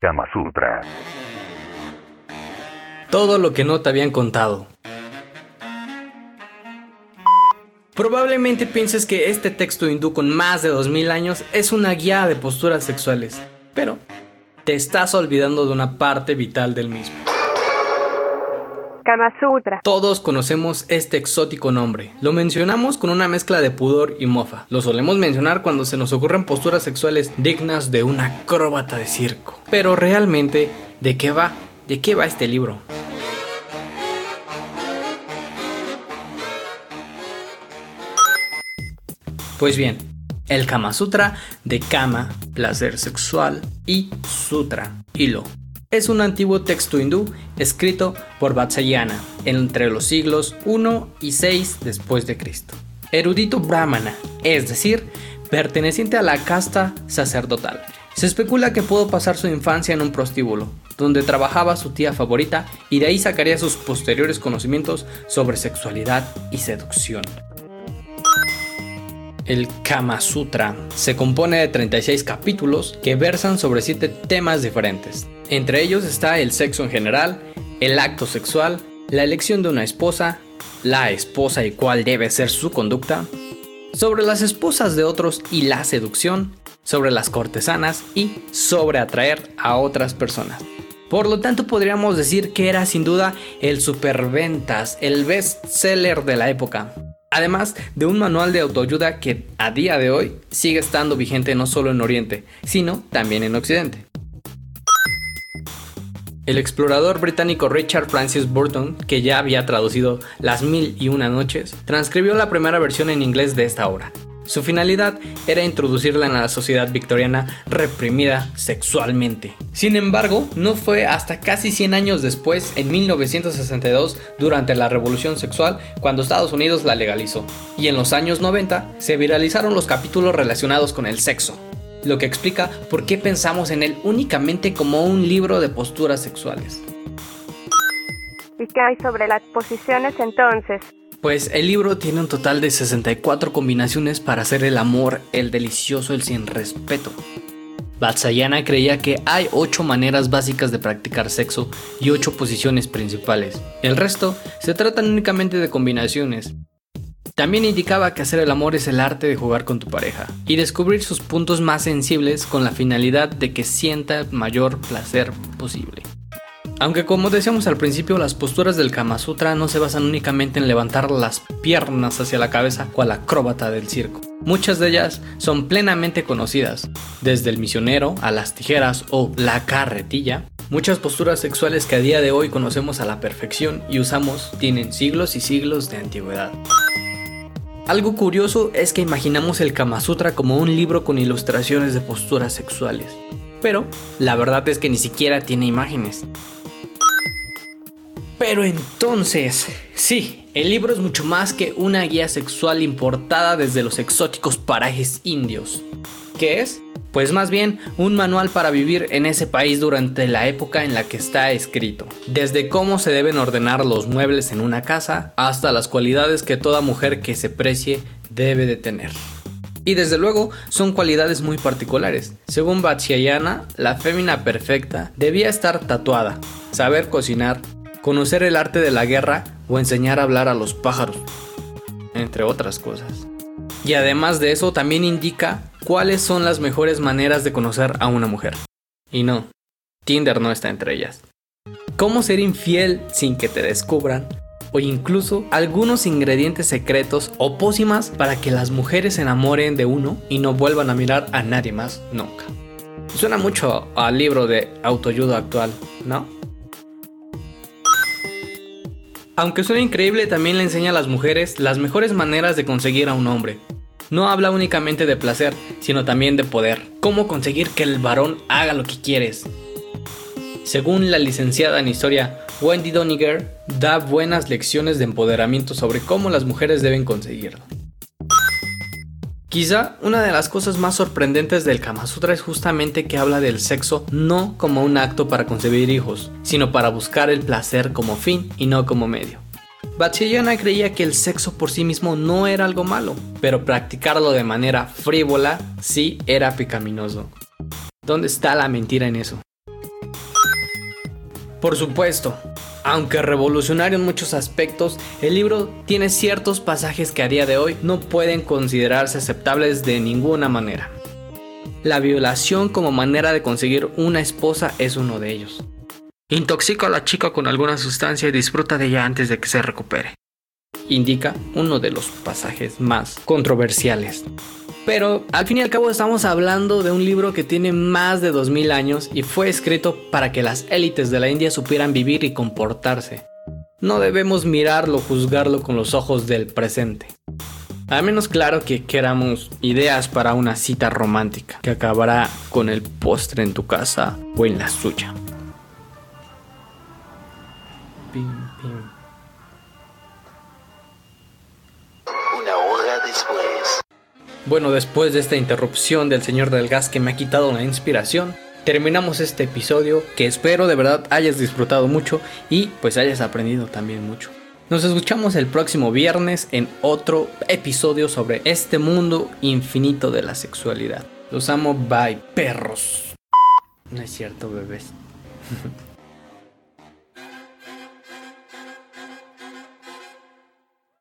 Kama Sutra. Todo lo que no te habían contado. Probablemente pienses que este texto hindú con más de 2000 años es una guía de posturas sexuales, pero te estás olvidando de una parte vital del mismo. Kama Sutra. Todos conocemos este exótico nombre. Lo mencionamos con una mezcla de pudor y mofa. Lo solemos mencionar cuando se nos ocurren posturas sexuales dignas de una acróbata de circo. Pero realmente, ¿de qué va? ¿De qué va este libro? Pues bien, el Kama Sutra de Kama, placer sexual, y Sutra, hilo. Es un antiguo texto hindú escrito por Vatsyayana entre los siglos 1 y 6 después de Cristo. Erudito brahmana, es decir, perteneciente a la casta sacerdotal. Se especula que pudo pasar su infancia en un prostíbulo, donde trabajaba su tía favorita y de ahí sacaría sus posteriores conocimientos sobre sexualidad y seducción. El Kama Sutra se compone de 36 capítulos que versan sobre 7 temas diferentes. Entre ellos está el sexo en general, el acto sexual, la elección de una esposa, la esposa y cuál debe ser su conducta, sobre las esposas de otros y la seducción, sobre las cortesanas y sobre atraer a otras personas. Por lo tanto, podríamos decir que era sin duda el superventas, el best seller de la época. Además de un manual de autoayuda que a día de hoy sigue estando vigente no solo en Oriente, sino también en Occidente. El explorador británico Richard Francis Burton, que ya había traducido Las Mil y Una Noches, transcribió la primera versión en inglés de esta obra. Su finalidad era introducirla en la sociedad victoriana reprimida sexualmente. Sin embargo, no fue hasta casi 100 años después, en 1962, durante la Revolución Sexual, cuando Estados Unidos la legalizó. Y en los años 90 se viralizaron los capítulos relacionados con el sexo, lo que explica por qué pensamos en él únicamente como un libro de posturas sexuales. ¿Y qué hay sobre las posiciones entonces? Pues el libro tiene un total de 64 combinaciones para hacer el amor, el delicioso, el sin respeto. Vatsayana creía que hay 8 maneras básicas de practicar sexo y 8 posiciones principales. El resto se tratan únicamente de combinaciones. También indicaba que hacer el amor es el arte de jugar con tu pareja y descubrir sus puntos más sensibles con la finalidad de que sienta mayor placer posible. Aunque como decíamos al principio, las posturas del Kama Sutra no se basan únicamente en levantar las piernas hacia la cabeza cual acróbata del circo. Muchas de ellas son plenamente conocidas, desde el misionero a las tijeras o la carretilla. Muchas posturas sexuales que a día de hoy conocemos a la perfección y usamos tienen siglos y siglos de antigüedad. Algo curioso es que imaginamos el Kama Sutra como un libro con ilustraciones de posturas sexuales, pero la verdad es que ni siquiera tiene imágenes. Pero entonces, sí, el libro es mucho más que una guía sexual importada desde los exóticos parajes indios. ¿Qué es? Pues más bien un manual para vivir en ese país durante la época en la que está escrito. Desde cómo se deben ordenar los muebles en una casa hasta las cualidades que toda mujer que se precie debe de tener. Y desde luego son cualidades muy particulares. Según Vatsyayana, la fémina perfecta debía estar tatuada, saber cocinar, conocer el arte de la guerra o enseñar a hablar a los pájaros, entre otras cosas. Y además de eso también indica cuáles son las mejores maneras de conocer a una mujer. Y no, Tinder no está entre ellas. Cómo ser infiel sin que te descubran, o incluso algunos ingredientes secretos o pócimas para que las mujeres se enamoren de uno y no vuelvan a mirar a nadie más nunca. Suena mucho al libro de autoayuda actual, ¿no? Aunque suena increíble, también le enseña a las mujeres las mejores maneras de conseguir a un hombre. No habla únicamente de placer, sino también de poder. Cómo conseguir que el varón haga lo que quieres. Según la licenciada en historia Wendy Doniger, da buenas lecciones de empoderamiento sobre cómo las mujeres deben conseguirlo. Quizá una de las cosas más sorprendentes del Kama Sutra es justamente que habla del sexo no como un acto para concebir hijos, sino para buscar el placer como fin y no como medio. Vatsyayana creía que el sexo por sí mismo no era algo malo, pero practicarlo de manera frívola sí era pecaminoso. ¿Dónde está la mentira en eso? Por supuesto, aunque revolucionario en muchos aspectos, el libro tiene ciertos pasajes que a día de hoy no pueden considerarse aceptables de ninguna manera. La violación como manera de conseguir una esposa es uno de ellos. Intoxica a la chica con alguna sustancia y disfruta de ella antes de que se recupere. Indica uno de los pasajes más controversiales. Pero al fin y al cabo estamos hablando de un libro que tiene más de 2000 años y fue escrito para que las élites de la India supieran vivir y comportarse. No debemos mirarlo, juzgarlo con los ojos del presente. Al menos claro que queramos ideas para una cita romántica que acabará con el postre en tu casa o en la suya. Una Bueno, después de esta interrupción del señor del gas que me ha quitado la inspiración, terminamos este episodio que espero de verdad hayas disfrutado mucho y pues hayas aprendido también mucho. Nos escuchamos el próximo viernes en otro episodio sobre este mundo infinito de la sexualidad. Los amo, bye, perros. No es cierto, bebés.